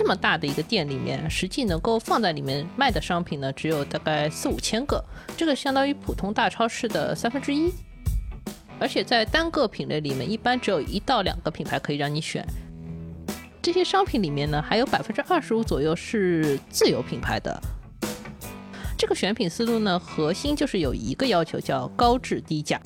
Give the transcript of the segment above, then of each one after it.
这么大的一个店里面，实际能够放在里面卖的商品呢，只有大概四五千个，这个相当于普通大超市的三分之一。而且在单个品类里面，一般只有一到两个品牌可以让你选。这些商品里面呢，还有百分之二十五左右是自有品牌的。这个选品思路呢，核心就是有一个要求，叫高质低价。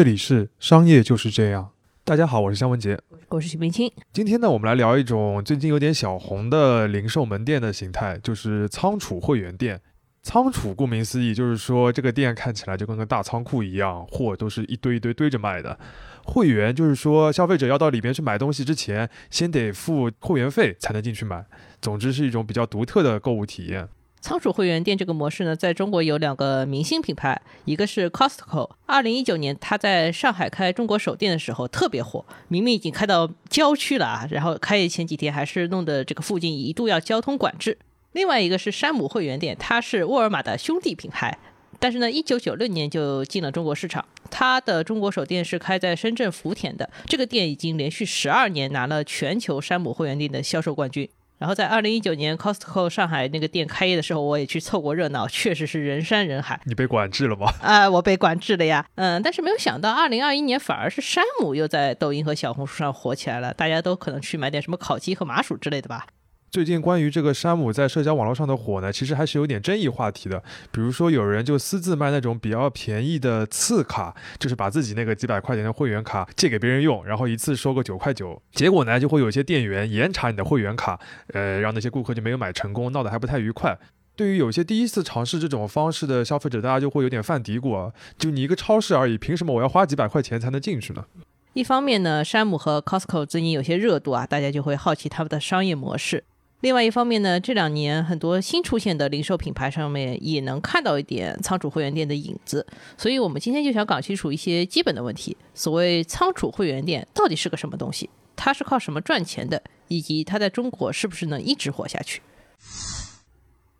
这里是商业就是这样。大家好，我是香文杰，我是许明清。今天呢，我们来聊一种最近有点小红的零售门店的形态，就是仓储会员店。仓储顾名思义，就是说这个店看起来就跟个大仓库一样，货都是一堆一堆堆着卖的。会员就是说消费者要到里边去买东西之前，先得付会员费才能进去买。总之是一种比较独特的购物体验。仓储会员店这个模式呢，在中国有两个明星品牌，一个是 Costco。二零一九年，它在上海开中国首店的时候特别火，明明已经开到郊区了啊，然后开业前几天还是弄得这个附近一度要交通管制。另外一个是山姆会员店，它是沃尔玛的兄弟品牌，但是呢，一九九六年就进了中国市场。它的中国首店是开在深圳福田的，这个店已经连续十二年拿了全球山姆会员店的销售冠军。然后在二零一九年 Costco 上海那个店开业的时候，我也去凑过热闹，确实是人山人海。你被管制了吗？啊，我被管制了呀。嗯，但是没有想到，二零二一年反而是山姆又在抖音和小红书上火起来了，大家都可能去买点什么烤鸡和麻薯之类的吧。最近关于这个山姆在社交网络上的火呢，其实还是有点争议话题的。比如说，有人就私自卖那种比较便宜的次卡，就是把自己那个几百块钱的会员卡借给别人用，然后一次收个九块九。结果呢，就会有一些店员严查你的会员卡，呃，让那些顾客就没有买成功，闹得还不太愉快。对于有些第一次尝试这种方式的消费者，大家就会有点犯嘀咕啊，就你一个超市而已，凭什么我要花几百块钱才能进去呢？一方面呢，山姆和 Costco 最近有些热度啊，大家就会好奇他们的商业模式。另外一方面呢，这两年很多新出现的零售品牌上面也能看到一点仓储会员店的影子，所以我们今天就想搞清楚一些基本的问题。所谓仓储会员店到底是个什么东西？它是靠什么赚钱的？以及它在中国是不是能一直活下去？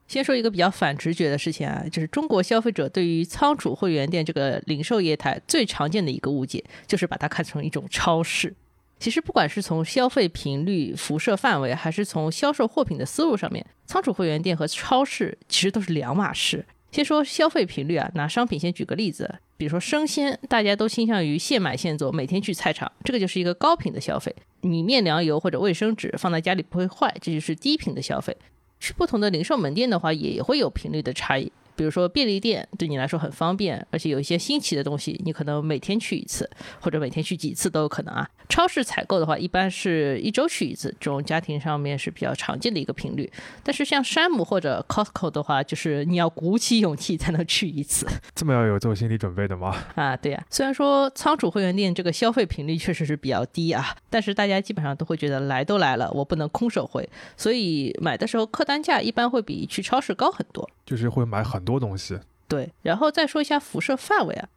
先说一个比较反直觉的事情啊，就是中国消费者对于仓储会员店这个零售业态最常见的一个误解，就是把它看成一种超市。其实，不管是从消费频率、辐射范围，还是从销售货品的思路上面，仓储会员店和超市其实都是两码事。先说消费频率啊，拿商品先举个例子，比如说生鲜，大家都倾向于现买现做，每天去菜场，这个就是一个高频的消费。米面粮油或者卫生纸放在家里不会坏，这就是低频的消费。去不同的零售门店的话，也会有频率的差异。比如说便利店对你来说很方便，而且有一些新奇的东西，你可能每天去一次，或者每天去几次都有可能啊。超市采购的话，一般是一周去一次，这种家庭上面是比较常见的一个频率。但是像山姆或者 Costco 的话，就是你要鼓起勇气才能去一次。这么要有做心理准备的吗？啊，对呀。虽然说仓储会员店这个消费频率确实是比较低啊，但是大家基本上都会觉得来都来了，我不能空手回，所以买的时候客单价一般会比去超市高很多。就是会买很多东西，对。然后再说一下辐射范围啊，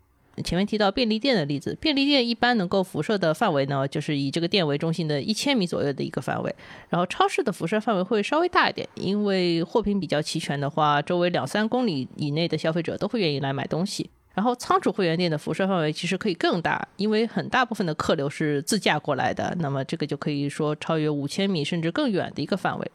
前面提到便利店的例子，便利店一般能够辐射的范围呢，就是以这个店为中心的一千米左右的一个范围。然后超市的辐射范围会稍微大一点，因为货品比较齐全的话，周围两三公里以内的消费者都会愿意来买东西。然后仓储会员店的辐射范围其实可以更大，因为很大部分的客流是自驾过来的，那么这个就可以说超越五千米甚至更远的一个范围。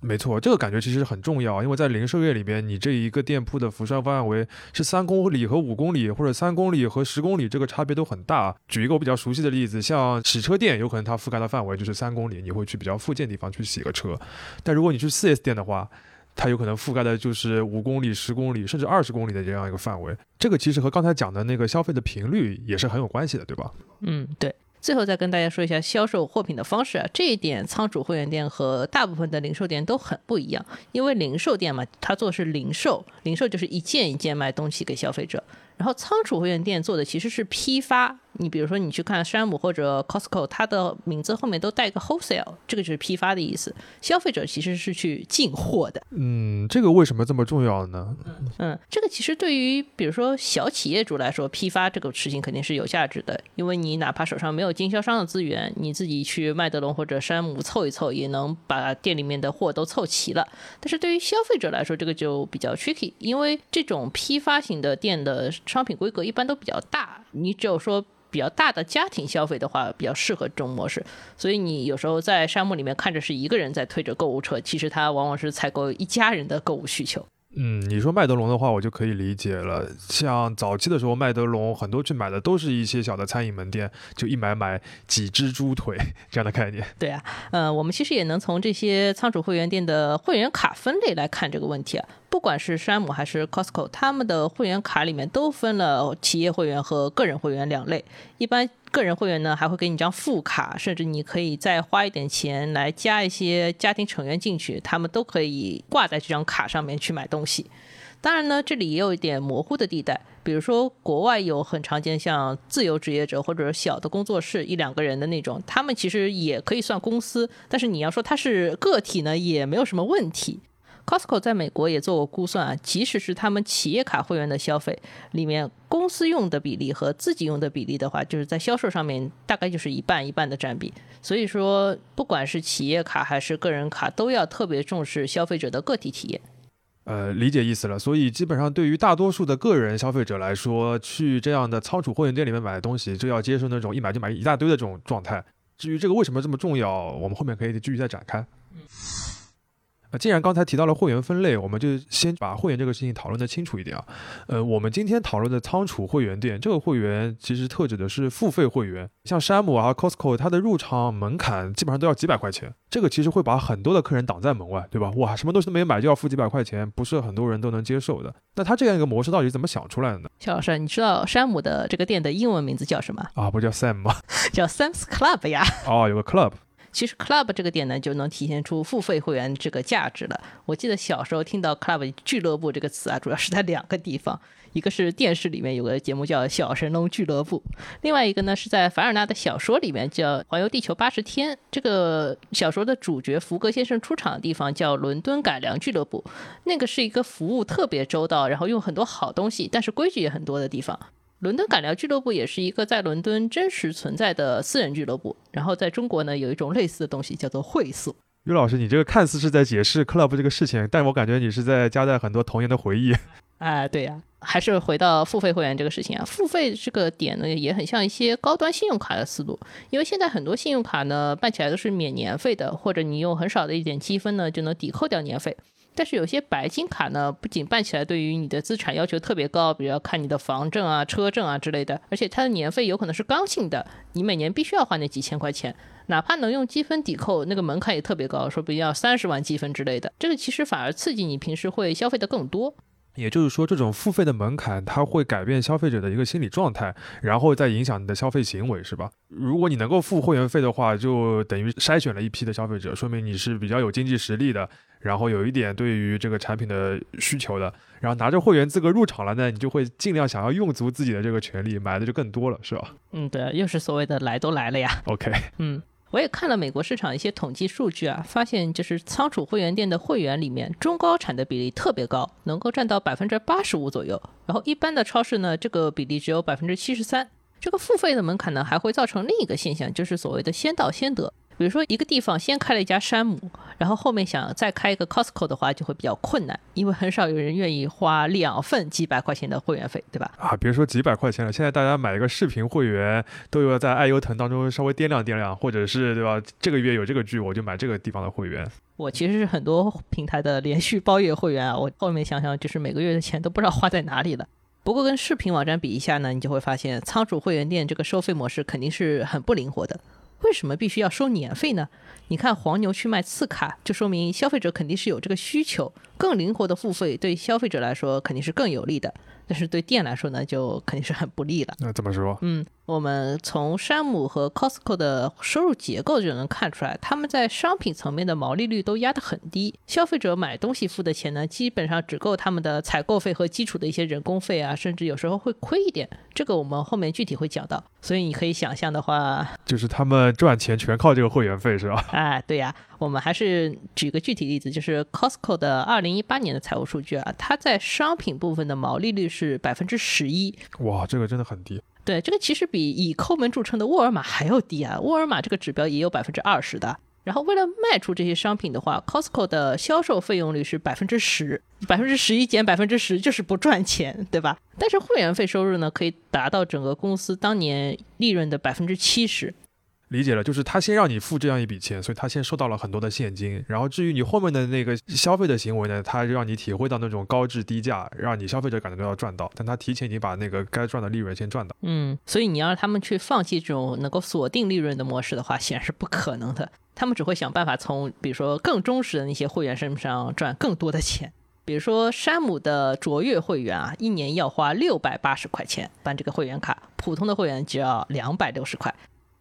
没错，这个感觉其实很重要，因为在零售业里边，你这一个店铺的辐射范围是三公里和五公里，或者三公里和十公里，这个差别都很大。举一个我比较熟悉的例子，像洗车店，有可能它覆盖的范围就是三公里，你会去比较附近地方去洗个车。但如果你去 4S 店的话，它有可能覆盖的就是五公里、十公里，甚至二十公里的这样一个范围。这个其实和刚才讲的那个消费的频率也是很有关系的，对吧？嗯，对。最后再跟大家说一下销售货品的方式啊，这一点仓储会员店和大部分的零售店都很不一样。因为零售店嘛，它做的是零售，零售就是一件一件卖东西给消费者。然后仓储会员店做的其实是批发，你比如说你去看山姆或者 Costco，它的名字后面都带一个 wholesale，这个就是批发的意思。消费者其实是去进货的。嗯，这个为什么这么重要呢？嗯，这个其实对于比如说小企业主来说，批发这个事情肯定是有价值的，因为你哪怕手上没有经销商的资源，你自己去麦德龙或者山姆凑一凑，也能把店里面的货都凑齐了。但是对于消费者来说，这个就比较 tricky，因为这种批发型的店的商品规格一般都比较大，你只有说。比较大的家庭消费的话，比较适合这种模式。所以你有时候在沙漠里面看着是一个人在推着购物车，其实他往往是采购一家人的购物需求。嗯，你说麦德龙的话，我就可以理解了。像早期的时候，麦德龙很多去买的都是一些小的餐饮门店，就一买买几只猪腿这样的概念。对啊，呃，我们其实也能从这些仓储会员店的会员卡分类来看这个问题啊。不管是山姆还是 Costco，他们的会员卡里面都分了企业会员和个人会员两类。一般个人会员呢，还会给你张副卡，甚至你可以再花一点钱来加一些家庭成员进去，他们都可以挂在这张卡上面去买东西。当然呢，这里也有一点模糊的地带，比如说国外有很常见像自由职业者或者小的工作室一两个人的那种，他们其实也可以算公司，但是你要说他是个体呢，也没有什么问题。Costco 在美国也做过估算啊，即使是他们企业卡会员的消费里面，公司用的比例和自己用的比例的话，就是在销售上面大概就是一半一半的占比。所以说，不管是企业卡还是个人卡，都要特别重视消费者的个体体验。呃，理解意思了。所以基本上对于大多数的个人消费者来说，去这样的仓储会员店里面买东西，就要接受那种一买就买一大堆的这种状态。至于这个为什么这么重要，我们后面可以继续再展开。那既然刚才提到了会员分类，我们就先把会员这个事情讨论的清楚一点啊。呃，我们今天讨论的仓储会员店，这个会员其实特指的是付费会员，像山姆啊、Costco，它的入场门槛基本上都要几百块钱，这个其实会把很多的客人挡在门外，对吧？哇，什么东西都没买就要付几百块钱，不是很多人都能接受的。那他这样一个模式到底怎么想出来的呢？肖老师，你知道山姆的这个店的英文名字叫什么？啊，不叫 Sam 吗？叫 Sam's Club 呀。哦，有个 Club。其实 Club 这个点呢，就能体现出付费会员这个价值了。我记得小时候听到 Club 俱乐部这个词啊，主要是在两个地方，一个是电视里面有个节目叫《小神龙俱乐部》，另外一个呢是在凡尔纳的小说里面叫《环游地球八十天》。这个小说的主角福格先生出场的地方叫伦敦改良俱乐部，那个是一个服务特别周到，然后用很多好东西，但是规矩也很多的地方。伦敦赶聊俱乐部也是一个在伦敦真实存在的私人俱乐部。然后在中国呢，有一种类似的东西叫做会所。于老师，你这个看似是在解释 club 这个事情，但我感觉你是在夹带很多童年的回忆。哎，对呀，还是回到付费会员这个事情啊。付费这个点呢，也很像一些高端信用卡的思路，因为现在很多信用卡呢办起来都是免年费的，或者你用很少的一点积分呢就能抵扣掉年费。但是有些白金卡呢，不仅办起来对于你的资产要求特别高，比如要看你的房证啊、车证啊之类的，而且它的年费有可能是刚性的，你每年必须要花那几千块钱，哪怕能用积分抵扣，那个门槛也特别高，说不定要三十万积分之类的，这个其实反而刺激你平时会消费的更多。也就是说，这种付费的门槛，它会改变消费者的一个心理状态，然后再影响你的消费行为，是吧？如果你能够付会员费的话，就等于筛选了一批的消费者，说明你是比较有经济实力的，然后有一点对于这个产品的需求的，然后拿着会员资格入场了呢，你就会尽量想要用足自己的这个权利，买的就更多了，是吧？嗯，对，又是所谓的来都来了呀。OK，嗯。我也看了美国市场一些统计数据啊，发现就是仓储会员店的会员里面，中高产的比例特别高，能够占到百分之八十五左右。然后一般的超市呢，这个比例只有百分之七十三。这个付费的门槛呢，还会造成另一个现象，就是所谓的先到先得。比如说，一个地方先开了一家山姆，然后后面想再开一个 Costco 的话，就会比较困难，因为很少有人愿意花两份几百块钱的会员费，对吧？啊，别说几百块钱了，现在大家买一个视频会员，都要在爱优腾当中稍微掂量掂量，或者是对吧？这个月有这个剧，我就买这个地方的会员。我其实是很多平台的连续包月会员啊，我后面想想，就是每个月的钱都不知道花在哪里了。不过跟视频网站比一下呢，你就会发现仓储会员店这个收费模式肯定是很不灵活的。为什么必须要收年费呢？你看黄牛去卖次卡，就说明消费者肯定是有这个需求。更灵活的付费对消费者来说肯定是更有利的，但是对店来说呢，就肯定是很不利了。那怎么说？嗯，我们从山姆和 Costco 的收入结构就能看出来，他们在商品层面的毛利率都压得很低，消费者买东西付的钱呢，基本上只够他们的采购费和基础的一些人工费啊，甚至有时候会亏一点。这个我们后面具体会讲到。所以你可以想象的话，就是他们赚钱全靠这个会员费，是吧？哎，对呀，我们还是举个具体例子，就是 Costco 的二零一八年的财务数据啊，它在商品部分的毛利率是百分之十一。哇，这个真的很低。对，这个其实比以抠门著称的沃尔玛还要低啊！沃尔玛这个指标也有百分之二十的。然后为了卖出这些商品的话，Costco 的销售费用率是百分之十，百分之十一减百分之十就是不赚钱，对吧？但是会员费收入呢，可以达到整个公司当年利润的百分之七十。理解了，就是他先让你付这样一笔钱，所以他先收到了很多的现金。然后至于你后面的那个消费的行为呢，他让你体会到那种高质低价，让你消费者感觉到要赚到，但他提前已经把那个该赚的利润先赚到。嗯，所以你要让他们去放弃这种能够锁定利润的模式的话，显然是不可能的。他们只会想办法从比如说更忠实的那些会员身上赚更多的钱。比如说山姆的卓越会员啊，一年要花六百八十块钱办这个会员卡，普通的会员只要两百六十块。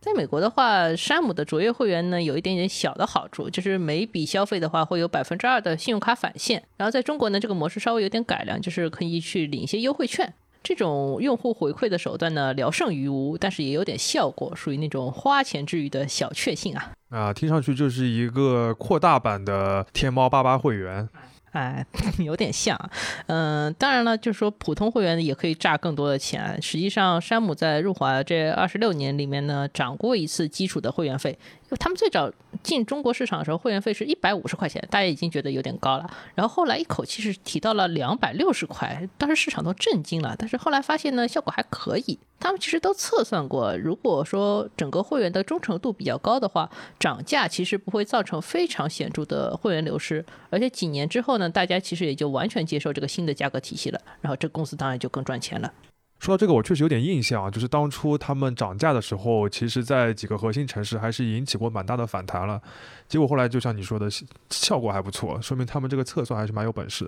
在美国的话，山姆的卓越会员呢有一点点小的好处，就是每笔消费的话会有百分之二的信用卡返现。然后在中国呢，这个模式稍微有点改良，就是可以去领一些优惠券。这种用户回馈的手段呢，聊胜于无，但是也有点效果，属于那种花钱之余的小确幸啊。啊，听上去就是一个扩大版的天猫八八会员。哎，有点像，嗯，当然了，就是说普通会员也可以榨更多的钱。实际上，山姆在入华这二十六年里面呢，涨过一次基础的会员费。他们最早进中国市场的时候，会员费是一百五十块钱，大家已经觉得有点高了。然后后来一口气是提到了两百六十块，当时市场都震惊了。但是后来发现呢，效果还可以。他们其实都测算过，如果说整个会员的忠诚度比较高的话，涨价其实不会造成非常显著的会员流失。而且几年之后呢，大家其实也就完全接受这个新的价格体系了。然后这公司当然就更赚钱了。说到这个，我确实有点印象，就是当初他们涨价的时候，其实在几个核心城市还是引起过蛮大的反弹了。结果后来就像你说的，效果还不错，说明他们这个测算还是蛮有本事。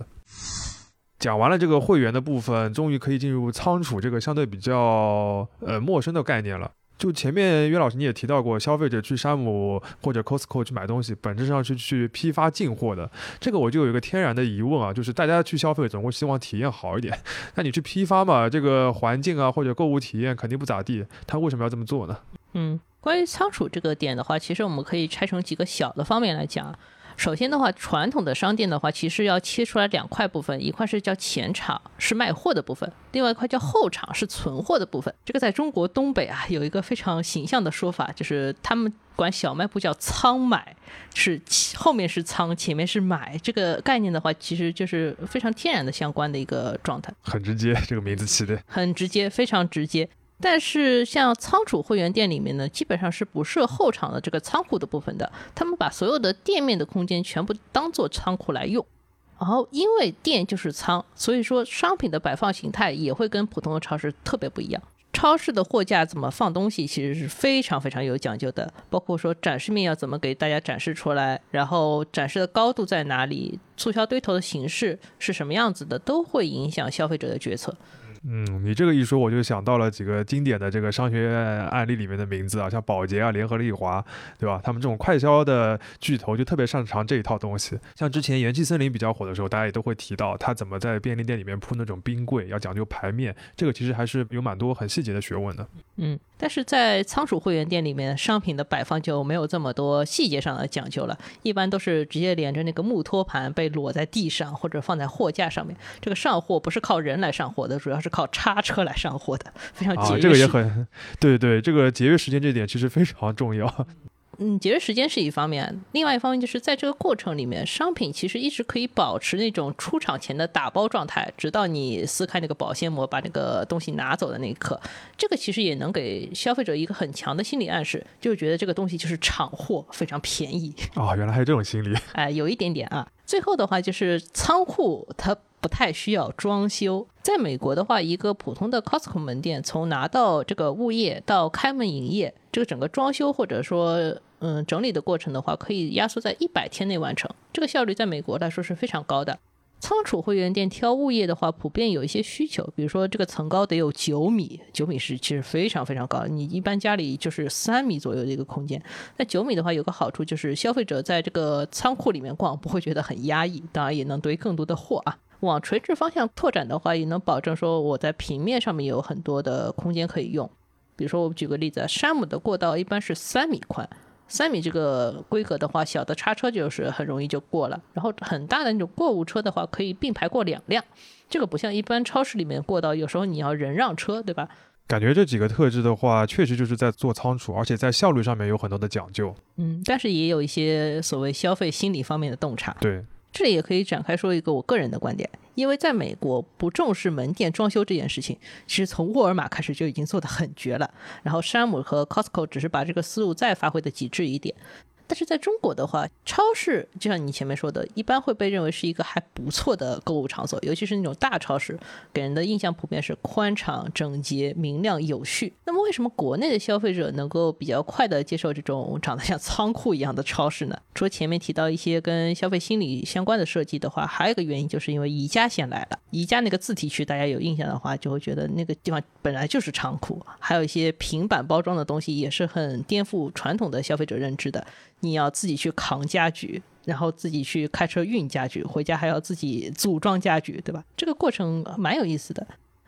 讲完了这个会员的部分，终于可以进入仓储这个相对比较呃陌生的概念了。就前面约老师你也提到过，消费者去山姆或者 Costco 去买东西，本质上是去批发进货的。这个我就有一个天然的疑问啊，就是大家去消费总会希望体验好一点，那你去批发嘛，这个环境啊或者购物体验肯定不咋地，他为什么要这么做呢？嗯，关于仓储这个点的话，其实我们可以拆成几个小的方面来讲。首先的话，传统的商店的话，其实要切出来两块部分，一块是叫前场，是卖货的部分；另外一块叫后场，是存货的部分。这个在中国东北啊，有一个非常形象的说法，就是他们管小卖部叫仓买，是后面是仓，前面是买。这个概念的话，其实就是非常天然的相关的一个状态。很直接，这个名字起的很直接，非常直接。但是像仓储会员店里面呢，基本上是不设后场的这个仓库的部分的，他们把所有的店面的空间全部当做仓库来用。然后因为店就是仓，所以说商品的摆放形态也会跟普通的超市特别不一样。超市的货架怎么放东西，其实是非常非常有讲究的，包括说展示面要怎么给大家展示出来，然后展示的高度在哪里，促销堆头的形式是什么样子的，都会影响消费者的决策。嗯，你这个一说，我就想到了几个经典的这个商学院案例里面的名字啊，像宝洁啊、联合利华，对吧？他们这种快销的巨头就特别擅长这一套东西。像之前元气森林比较火的时候，大家也都会提到他怎么在便利店里面铺那种冰柜，要讲究排面，这个其实还是有蛮多很细节的学问的。嗯，但是在仓储会员店里面，商品的摆放就没有这么多细节上的讲究了，一般都是直接连着那个木托盘被裸在地上，或者放在货架上面。这个上货不是靠人来上货的，主要是。靠叉车来上货的，非常节约。这个也很，对对这个节约时间这点其实非常重要。嗯，节约时间是一方面，另外一方面就是在这个过程里面，商品其实一直可以保持那种出厂前的打包状态，直到你撕开那个保鲜膜，把那个东西拿走的那一刻。这个其实也能给消费者一个很强的心理暗示，就觉得这个东西就是厂货，非常便宜。哦，原来还有这种心理。哎，有一点点啊。最后的话就是仓库，它不太需要装修。在美国的话，一个普通的 Costco 门店，从拿到这个物业到开门营业，这个整个装修或者说嗯整理的过程的话，可以压缩在一百天内完成。这个效率在美国来说是非常高的。仓储会员店挑物业的话，普遍有一些需求，比如说这个层高得有九米，九米是其实非常非常高，你一般家里就是三米左右的一个空间。那九米的话，有个好处就是消费者在这个仓库里面逛不会觉得很压抑，当然也能堆更多的货啊。往垂直方向拓展的话，也能保证说我在平面上面有很多的空间可以用。比如说我举个例子，山姆的过道一般是三米宽。三米这个规格的话，小的叉车就是很容易就过了。然后很大的那种购物车的话，可以并排过两辆。这个不像一般超市里面过道，有时候你要人让车，对吧？感觉这几个特质的话，确实就是在做仓储，而且在效率上面有很多的讲究。嗯，但是也有一些所谓消费心理方面的洞察。对。这里也可以展开说一个我个人的观点，因为在美国不重视门店装修这件事情，其实从沃尔玛开始就已经做得很绝了，然后山姆和 Costco 只是把这个思路再发挥的极致一点。但是在中国的话，超市就像你前面说的，一般会被认为是一个还不错的购物场所，尤其是那种大超市，给人的印象普遍是宽敞、整洁、明亮、有序。那么为什么国内的消费者能够比较快的接受这种长得像仓库一样的超市呢？除了前面提到一些跟消费心理相关的设计的话，还有一个原因就是因为宜家先来了。宜家那个自提区，大家有印象的话，就会觉得那个地方本来就是仓库，还有一些平板包装的东西，也是很颠覆传统的消费者认知的。你要自己去扛家具，然后自己去开车运家具，回家还要自己组装家具，对吧？这个过程蛮有意思的。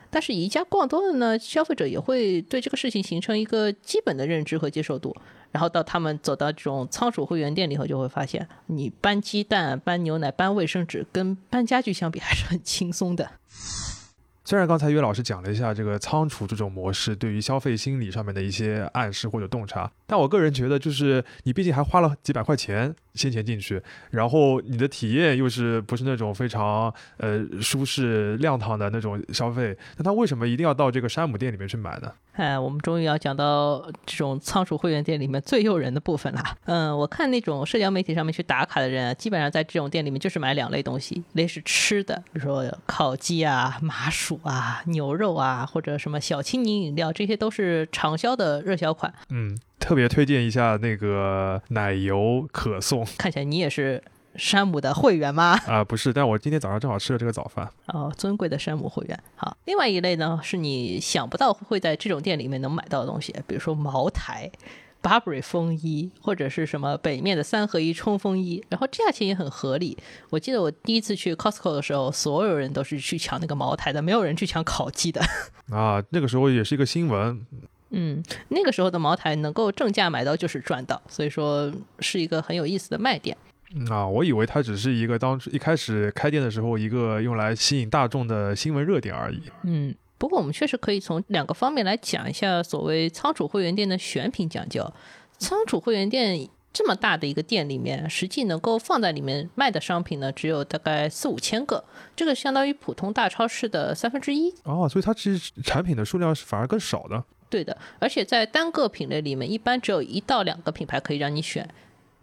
但是宜家逛多了呢，消费者也会对这个事情形成一个基本的认知和接受度。然后到他们走到这种仓储会员店里后，就会发现，你搬鸡蛋、搬牛奶、搬卫生纸，跟搬家具相比还是很轻松的。虽然刚才岳老师讲了一下这个仓储这种模式对于消费心理上面的一些暗示或者洞察，但我个人觉得，就是你毕竟还花了几百块钱。先前进去，然后你的体验又是不是那种非常呃舒适亮堂的那种消费？那他为什么一定要到这个山姆店里面去买呢？哎，我们终于要讲到这种仓鼠会员店里面最诱人的部分了。嗯，我看那种社交媒体上面去打卡的人，啊基本上在这种店里面就是买两类东西，一类是吃的，比如说烤鸡啊、麻薯啊、牛肉啊，或者什么小青柠饮料，这些都是畅销的热销款。嗯。特别推荐一下那个奶油可颂，看起来你也是山姆的会员吗？啊，不是，但我今天早上正好吃了这个早饭。哦，尊贵的山姆会员。好，另外一类呢是你想不到会在这种店里面能买到的东西，比如说茅台、Burberry 风衣，或者是什么北面的三合一冲锋衣，然后价钱也很合理。我记得我第一次去 Costco 的时候，所有人都是去抢那个茅台的，没有人去抢烤鸡的。啊，那个时候也是一个新闻。嗯，那个时候的茅台能够正价买到就是赚到，所以说是一个很有意思的卖点。啊，我以为它只是一个当初一开始开店的时候一个用来吸引大众的新闻热点而已。嗯，不过我们确实可以从两个方面来讲一下所谓仓储会员店的选品讲究。仓储会员店这么大的一个店里面，实际能够放在里面卖的商品呢，只有大概四五千个，这个相当于普通大超市的三分之一。哦，所以它其实产品的数量是反而更少的。对的，而且在单个品类里面，一般只有一到两个品牌可以让你选。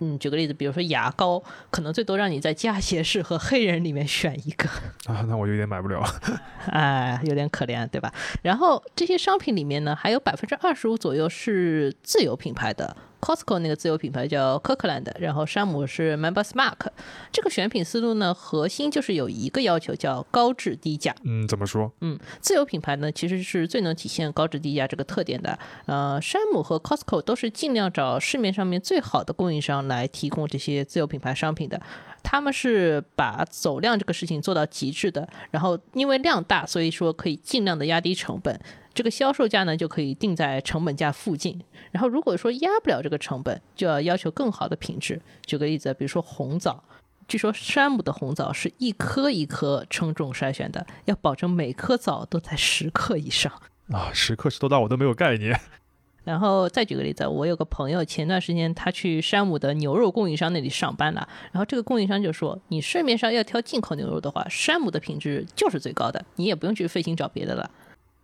嗯，举个例子，比如说牙膏，可能最多让你在佳洁士和黑人里面选一个。啊，那我有点买不了。哎，有点可怜，对吧？然后这些商品里面呢，还有百分之二十五左右是自有品牌的。Costco 那个自有品牌叫 Kirkland，然后山姆是 Members Mark。这个选品思路呢，核心就是有一个要求，叫高质低价。嗯，怎么说？嗯，自有品牌呢，其实是最能体现高质低价这个特点的。呃，山姆和 Costco 都是尽量找市面上面最好的供应商来提供这些自有品牌商品的。他们是把走量这个事情做到极致的，然后因为量大，所以说可以尽量的压低成本。这个销售价呢，就可以定在成本价附近。然后如果说压不了这个成本，就要要求更好的品质。举个例子，比如说红枣，据说山姆的红枣是一颗一颗称重筛选的，要保证每颗枣都在十克以上。啊，十克是多大？我都没有概念。然后再举个例子，我有个朋友，前段时间他去山姆的牛肉供应商那里上班了，然后这个供应商就说，你市面上要挑进口牛肉的话，山姆的品质就是最高的，你也不用去费心找别的了。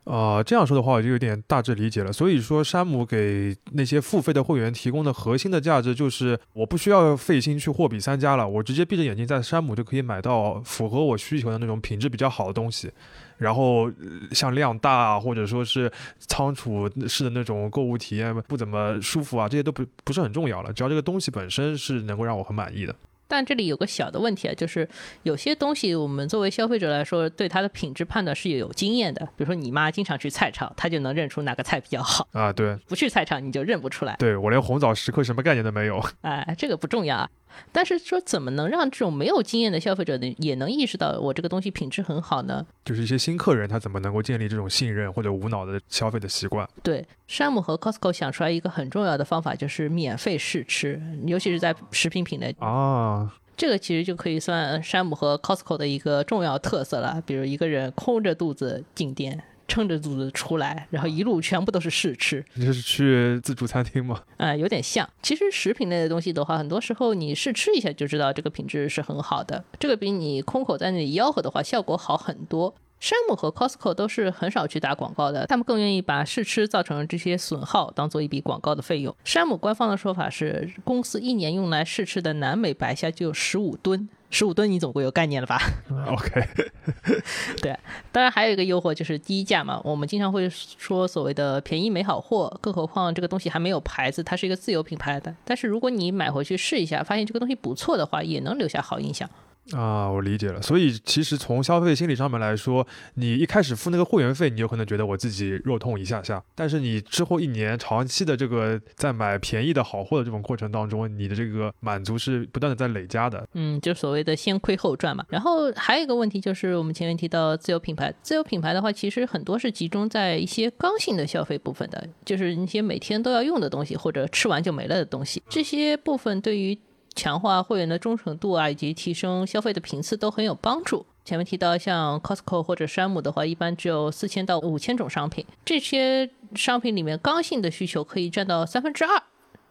啊，这样说的话我就有点大致理解了。所以说，山姆给那些付费的会员提供的核心的价值就是，我不需要费心去货比三家了，我直接闭着眼睛在山姆就可以买到符合我需求的那种品质比较好的东西。然后像量大或者说是仓储式的那种购物体验不怎么舒服啊，这些都不不是很重要了。只要这个东西本身是能够让我很满意的。但这里有个小的问题啊，就是有些东西我们作为消费者来说，对它的品质判断是有经验的。比如说你妈经常去菜场，她就能认出哪个菜比较好啊。对，不去菜场你就认不出来。对我连红枣十克什么概念都没有。哎，这个不重要啊。但是说怎么能让这种没有经验的消费者呢，也能意识到我这个东西品质很好呢？就是一些新客人他怎么能够建立这种信任或者无脑的消费的习惯？对，山姆和 Costco 想出来一个很重要的方法，就是免费试吃，尤其是在食品品类啊。这个其实就可以算山姆和 Costco 的一个重要特色了。比如一个人空着肚子进店。撑着肚子出来，然后一路全部都是试吃。你这是去自助餐厅吗？啊，有点像。其实食品类的东西的话，很多时候你试吃一下就知道这个品质是很好的。这个比你空口在那里吆喝的话效果好很多。山姆和 Costco 都是很少去打广告的，他们更愿意把试吃造成这些损耗当做一笔广告的费用。山姆官方的说法是，公司一年用来试吃的南美白虾就有十五吨。十五吨，你总归有概念了吧？OK，对，当然还有一个诱惑就是低价嘛。我们经常会说所谓的便宜没好货，更何况这个东西还没有牌子，它是一个自有品牌的。但是如果你买回去试一下，发现这个东西不错的话，也能留下好印象。啊，我理解了。所以其实从消费心理上面来说，你一开始付那个会员费，你有可能觉得我自己肉痛一下下，但是你之后一年长期的这个在买便宜的好货的这种过程当中，你的这个满足是不断的在累加的。嗯，就所谓的先亏后赚嘛。然后还有一个问题就是我们前面提到自有品牌，自有品牌的话，其实很多是集中在一些刚性的消费部分的，就是那些每天都要用的东西或者吃完就没了的东西，这些部分对于。强化会员的忠诚度啊，以及提升消费的频次都很有帮助。前面提到像 Costco 或者山姆的话，一般只有四千到五千种商品，这些商品里面刚性的需求可以占到三分之二。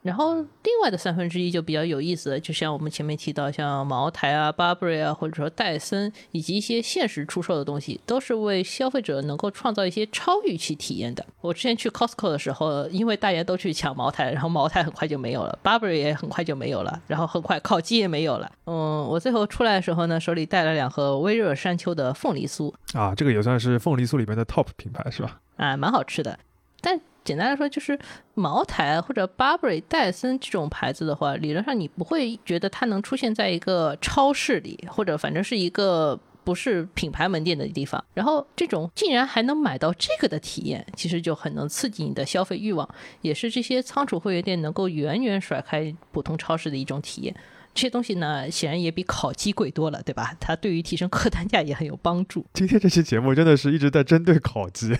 然后另外的三分之一就比较有意思了，就像我们前面提到，像茅台啊、Burberry 啊，或者说戴森，以及一些限时出售的东西，都是为消费者能够创造一些超预期体验的。我之前去 Costco 的时候，因为大家都去抢茅台，然后茅台很快就没有了，Burberry 也很快就没有了，然后很快烤鸡也没有了。嗯，我最后出来的时候呢，手里带了两盒微热山丘的凤梨酥啊，这个也算是凤梨酥里面的 top 品牌是吧？啊，蛮好吃的，但。简单来说，就是茅台或者 Burberry、戴森这种牌子的话，理论上你不会觉得它能出现在一个超市里，或者反正是一个不是品牌门店的地方。然后这种竟然还能买到这个的体验，其实就很能刺激你的消费欲望，也是这些仓储会员店能够远远甩开普通超市的一种体验。这些东西呢，显然也比烤鸡贵多了，对吧？它对于提升客单价也很有帮助。今天这期节目真的是一直在针对烤鸡，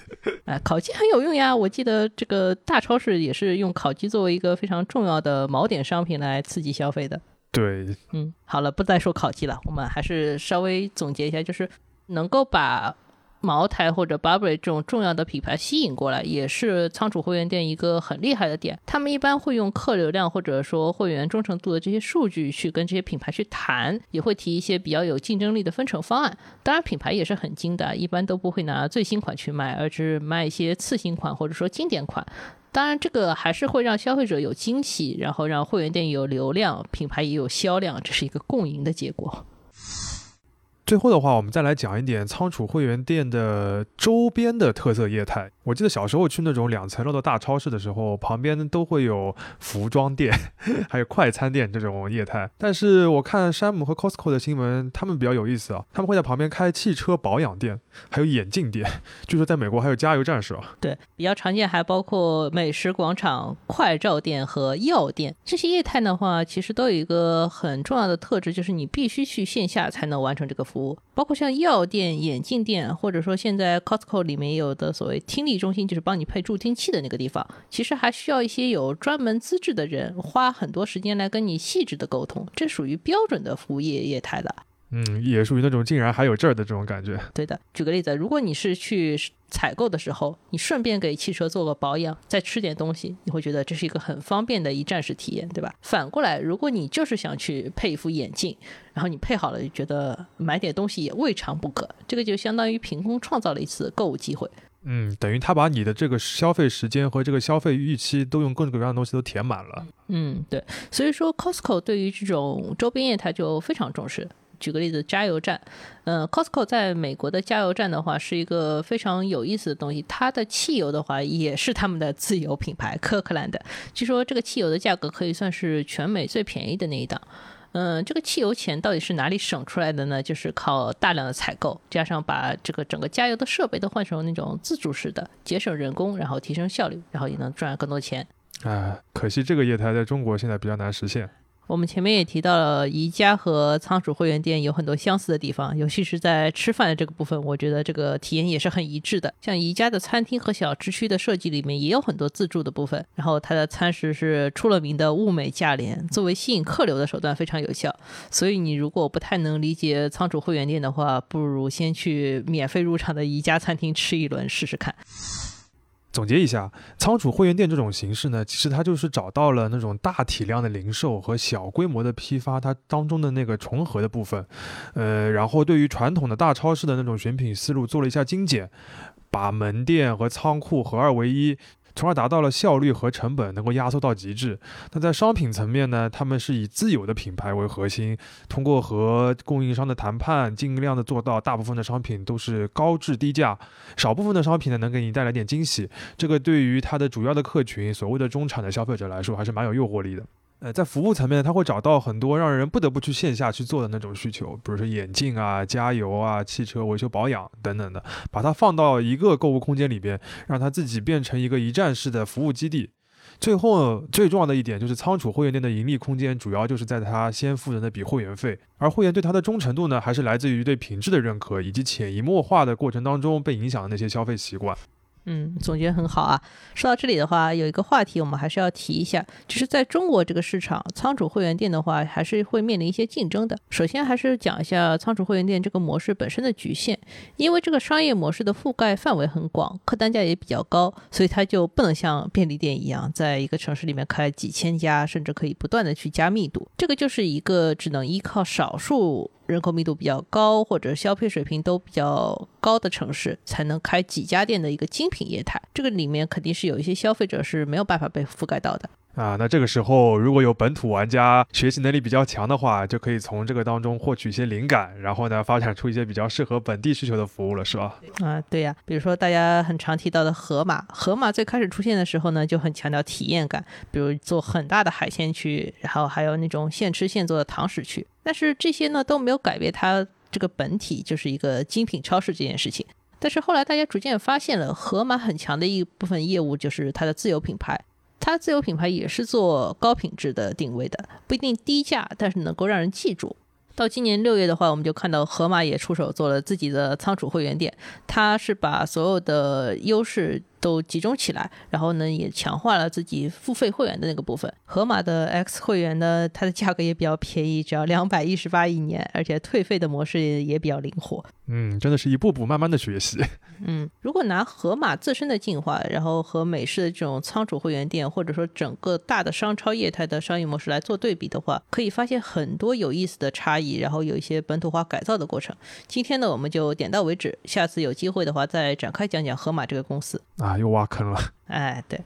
哎，烤鸡很有用呀！我记得这个大超市也是用烤鸡作为一个非常重要的锚点商品来刺激消费的。对，嗯，好了，不再说烤鸡了，我们还是稍微总结一下，就是能够把。茅台或者 Burberry 这种重要的品牌吸引过来，也是仓储会员店一个很厉害的点。他们一般会用客流量或者说会员忠诚度的这些数据去跟这些品牌去谈，也会提一些比较有竞争力的分成方案。当然，品牌也是很精的，一般都不会拿最新款去卖，而是卖一些次新款或者说经典款。当然，这个还是会让消费者有惊喜，然后让会员店有流量，品牌也有销量，这是一个共赢的结果。最后的话，我们再来讲一点仓储会员店的周边的特色业态。我记得小时候去那种两层楼的大超市的时候，旁边都会有服装店，还有快餐店这种业态。但是我看山姆和 Costco 的新闻，他们比较有意思啊，他们会在旁边开汽车保养店，还有眼镜店。据说在美国还有加油站是吧？对，比较常见还包括美食广场、快照店和药店。这些业态的话，其实都有一个很重要的特质，就是你必须去线下才能完成这个。服务包括像药店、眼镜店，或者说现在 Costco 里面有的所谓听力中心，就是帮你配助听器的那个地方，其实还需要一些有专门资质的人，花很多时间来跟你细致的沟通，这属于标准的服务业业态了。嗯，也属于那种竟然还有这儿的这种感觉。对的，举个例子，如果你是去采购的时候，你顺便给汽车做个保养，再吃点东西，你会觉得这是一个很方便的一站式体验，对吧？反过来，如果你就是想去配一副眼镜，然后你配好了，就觉得买点东西也未尝不可。这个就相当于凭空创造了一次购物机会。嗯，等于他把你的这个消费时间和这个消费预期都用各种各样的东西都填满了。嗯，对。所以说，Costco 对于这种周边业态就非常重视。举个例子，加油站，嗯，Costco 在美国的加油站的话是一个非常有意思的东西。它的汽油的话也是他们的自有品牌，科克兰的。据说这个汽油的价格可以算是全美最便宜的那一档。嗯，这个汽油钱到底是哪里省出来的呢？就是靠大量的采购，加上把这个整个加油的设备都换成那种自助式的，节省人工，然后提升效率，然后也能赚更多钱。哎，可惜这个业态在中国现在比较难实现。我们前面也提到了宜家和仓储会员店有很多相似的地方，尤其是在吃饭的这个部分，我觉得这个体验也是很一致的。像宜家的餐厅和小吃区的设计里面也有很多自助的部分，然后它的餐食是出了名的物美价廉，作为吸引客流的手段非常有效。所以你如果不太能理解仓储会员店的话，不如先去免费入场的宜家餐厅吃一轮试试看。总结一下，仓储会员店这种形式呢，其实它就是找到了那种大体量的零售和小规模的批发，它当中的那个重合的部分，呃，然后对于传统的大超市的那种选品思路做了一下精简，把门店和仓库合二为一。从而达到了效率和成本能够压缩到极致。那在商品层面呢，他们是以自有的品牌为核心，通过和供应商的谈判，尽量的做到大部分的商品都是高质低价，少部分的商品呢能给你带来点惊喜。这个对于它的主要的客群，所谓的中产的消费者来说，还是蛮有诱惑力的。呃，在服务层面，他会找到很多让人不得不去线下去做的那种需求，比如说眼镜啊、加油啊、汽车维修保养等等的，把它放到一个购物空间里边，让它自己变成一个一站式的服务基地。最后最重要的一点就是，仓储会员店的盈利空间主要就是在他先付的那笔会员费，而会员对他的忠诚度呢，还是来自于对品质的认可，以及潜移默化的过程当中被影响的那些消费习惯。嗯，总结很好啊。说到这里的话，有一个话题我们还是要提一下，就是在中国这个市场，仓储会员店的话，还是会面临一些竞争的。首先还是讲一下仓储会员店这个模式本身的局限，因为这个商业模式的覆盖范围很广，客单价也比较高，所以它就不能像便利店一样，在一个城市里面开几千家，甚至可以不断的去加密度。这个就是一个只能依靠少数。人口密度比较高或者消费水平都比较高的城市，才能开几家店的一个精品业态。这个里面肯定是有一些消费者是没有办法被覆盖到的。啊，那这个时候如果有本土玩家学习能力比较强的话，就可以从这个当中获取一些灵感，然后呢，发展出一些比较适合本地需求的服务了，是吧？啊，对呀，比如说大家很常提到的盒马，盒马最开始出现的时候呢，就很强调体验感，比如做很大的海鲜区，然后还有那种现吃现做的堂食区。但是这些呢都没有改变它这个本体就是一个精品超市这件事情。但是后来大家逐渐发现了，盒马很强的一部分业务就是它的自有品牌。它自有品牌也是做高品质的定位的，不一定低价，但是能够让人记住。到今年六月的话，我们就看到盒马也出手做了自己的仓储会员店，它是把所有的优势。都集中起来，然后呢，也强化了自己付费会员的那个部分。盒马的 X 会员呢，它的价格也比较便宜，只要两百一十八一年，而且退费的模式也比较灵活。嗯，真的是一步步慢慢的学习。嗯，如果拿盒马自身的进化，然后和美式的这种仓储会员店，或者说整个大的商超业态的商业模式来做对比的话，可以发现很多有意思的差异，然后有一些本土化改造的过程。今天呢，我们就点到为止，下次有机会的话再展开讲讲盒马这个公司啊。又挖坑了，哎，对。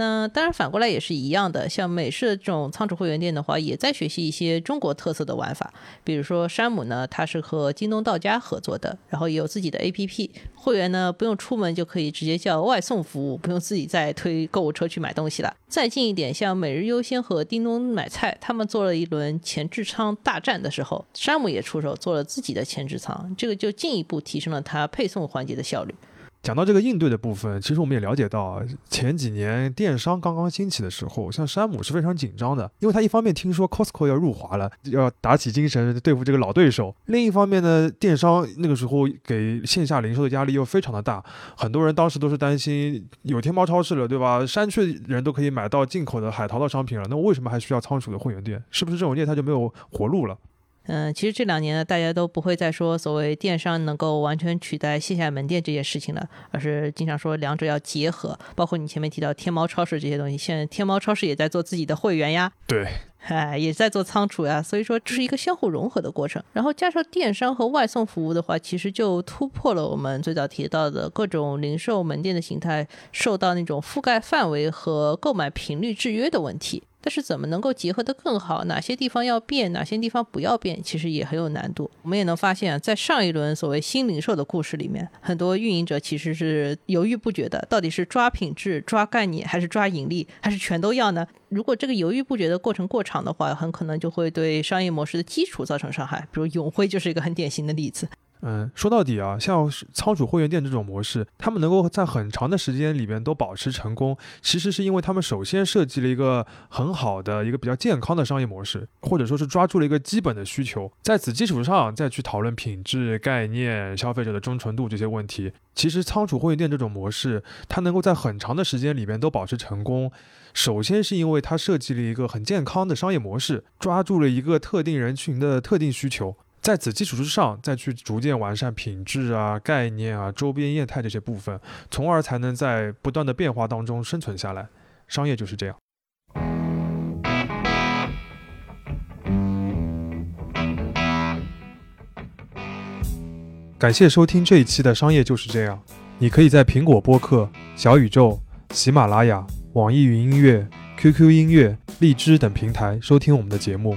那当然，反过来也是一样的。像美式的这种仓储会员店的话，也在学习一些中国特色的玩法。比如说山姆呢，它是和京东到家合作的，然后也有自己的 APP，会员呢不用出门就可以直接叫外送服务，不用自己再推购物车去买东西了。再近一点，像每日优先和叮咚买菜，他们做了一轮前置仓大战的时候，山姆也出手做了自己的前置仓，这个就进一步提升了它配送环节的效率。讲到这个应对的部分，其实我们也了解到啊，前几年电商刚刚兴起的时候，像山姆是非常紧张的，因为他一方面听说 Costco 要入华了，要打起精神对付这个老对手；另一方面呢，电商那个时候给线下零售的压力又非常的大，很多人当时都是担心有天猫超市了，对吧？山区人都可以买到进口的海淘的商品了，那我为什么还需要仓储的会员店？是不是这种业态就没有活路了？嗯，其实这两年呢，大家都不会再说所谓电商能够完全取代线下门店这件事情了，而是经常说两者要结合。包括你前面提到天猫超市这些东西，现在天猫超市也在做自己的会员呀，对，哎，也在做仓储呀，所以说这是一个相互融合的过程。然后加上电商和外送服务的话，其实就突破了我们最早提到的各种零售门店的形态受到那种覆盖范围和购买频率制约的问题。但是怎么能够结合得更好？哪些地方要变，哪些地方不要变，其实也很有难度。我们也能发现啊，在上一轮所谓新零售的故事里面，很多运营者其实是犹豫不决的，到底是抓品质、抓概念，还是抓盈利，还是全都要呢？如果这个犹豫不决的过程过长的话，很可能就会对商业模式的基础造成伤害。比如永辉就是一个很典型的例子。嗯，说到底啊，像仓储会员店这种模式，他们能够在很长的时间里边都保持成功，其实是因为他们首先设计了一个很好的一个比较健康的商业模式，或者说是抓住了一个基本的需求，在此基础上再去讨论品质、概念、消费者的忠诚度这些问题。其实仓储会员店这种模式，它能够在很长的时间里边都保持成功，首先是因为它设计了一个很健康的商业模式，抓住了一个特定人群的特定需求。在此基础之上，再去逐渐完善品质啊、概念啊、周边业态这些部分，从而才能在不断的变化当中生存下来。商业就是这样。感谢收听这一期的《商业就是这样》。你可以在苹果播客、小宇宙、喜马拉雅、网易云音乐、QQ 音乐、荔枝等平台收听我们的节目。